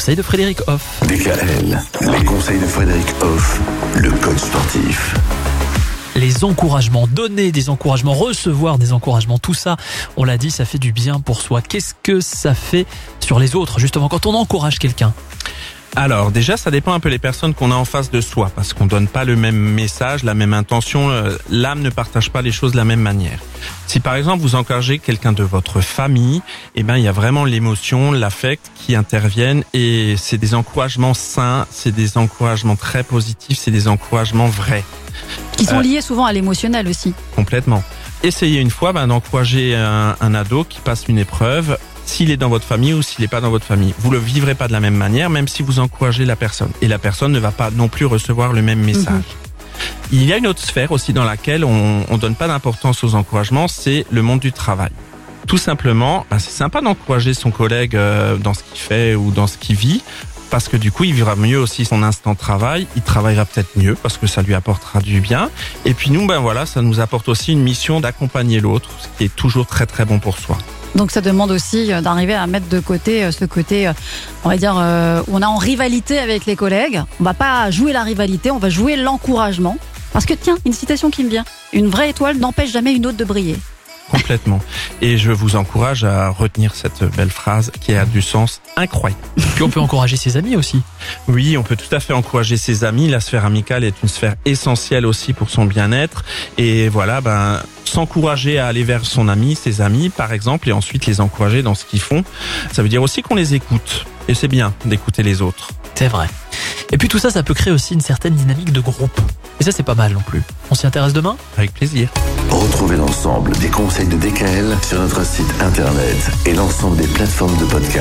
conseils de Frédéric Hoff. DKL, les conseils de Frédéric Hoff, le coach sportif. Les encouragements, donner des encouragements, recevoir des encouragements, tout ça, on l'a dit, ça fait du bien pour soi. Qu'est-ce que ça fait sur les autres, justement, quand on encourage quelqu'un alors déjà, ça dépend un peu des personnes qu'on a en face de soi, parce qu'on donne pas le même message, la même intention. euh, L'âme ne partage pas les choses de la même manière. Si par exemple vous encouragez quelqu'un de votre famille, eh ben il y a vraiment l'émotion, l'affect qui interviennent et c'est des encouragements sains, c'est des encouragements très positifs, c'est des encouragements vrais, Qui sont Euh. liés souvent à l'émotionnel aussi. complètement. Essayez une fois ben, d'encourager un, un ado qui passe une épreuve. S'il est dans votre famille ou s'il n'est pas dans votre famille, vous le vivrez pas de la même manière, même si vous encouragez la personne. Et la personne ne va pas non plus recevoir le même message. Il y a une autre sphère aussi dans laquelle on ne donne pas d'importance aux encouragements, c'est le monde du travail. Tout simplement, ben, c'est sympa d'encourager son collègue euh, dans ce qu'il fait ou dans ce qu'il vit, parce que du coup, il vivra mieux aussi son instant de travail, il travaillera peut-être mieux parce que ça lui apportera du bien. Et puis nous, ben voilà, ça nous apporte aussi une mission d'accompagner l'autre, ce qui est toujours très très bon pour soi. Donc ça demande aussi euh, d'arriver à mettre de côté euh, ce côté, euh, on va dire, où on est en rivalité avec les collègues. On va pas jouer la rivalité, on va jouer l'encouragement. Parce que tiens, une citation qui me vient. Une vraie étoile n'empêche jamais une autre de briller. Complètement. Et je vous encourage à retenir cette belle phrase qui a du sens incroyable. Puis on peut encourager ses amis aussi. Oui, on peut tout à fait encourager ses amis. La sphère amicale est une sphère essentielle aussi pour son bien-être. Et voilà, ben, s'encourager à aller vers son ami, ses amis, par exemple, et ensuite les encourager dans ce qu'ils font. Ça veut dire aussi qu'on les écoute. Et c'est bien d'écouter les autres. C'est vrai. Et puis tout ça, ça peut créer aussi une certaine dynamique de groupe. Et ça, c'est pas mal non plus. On s'y intéresse demain? Avec plaisir. Retrouvez l'ensemble des conseils de DKL sur notre site internet et l'ensemble des plateformes de podcast.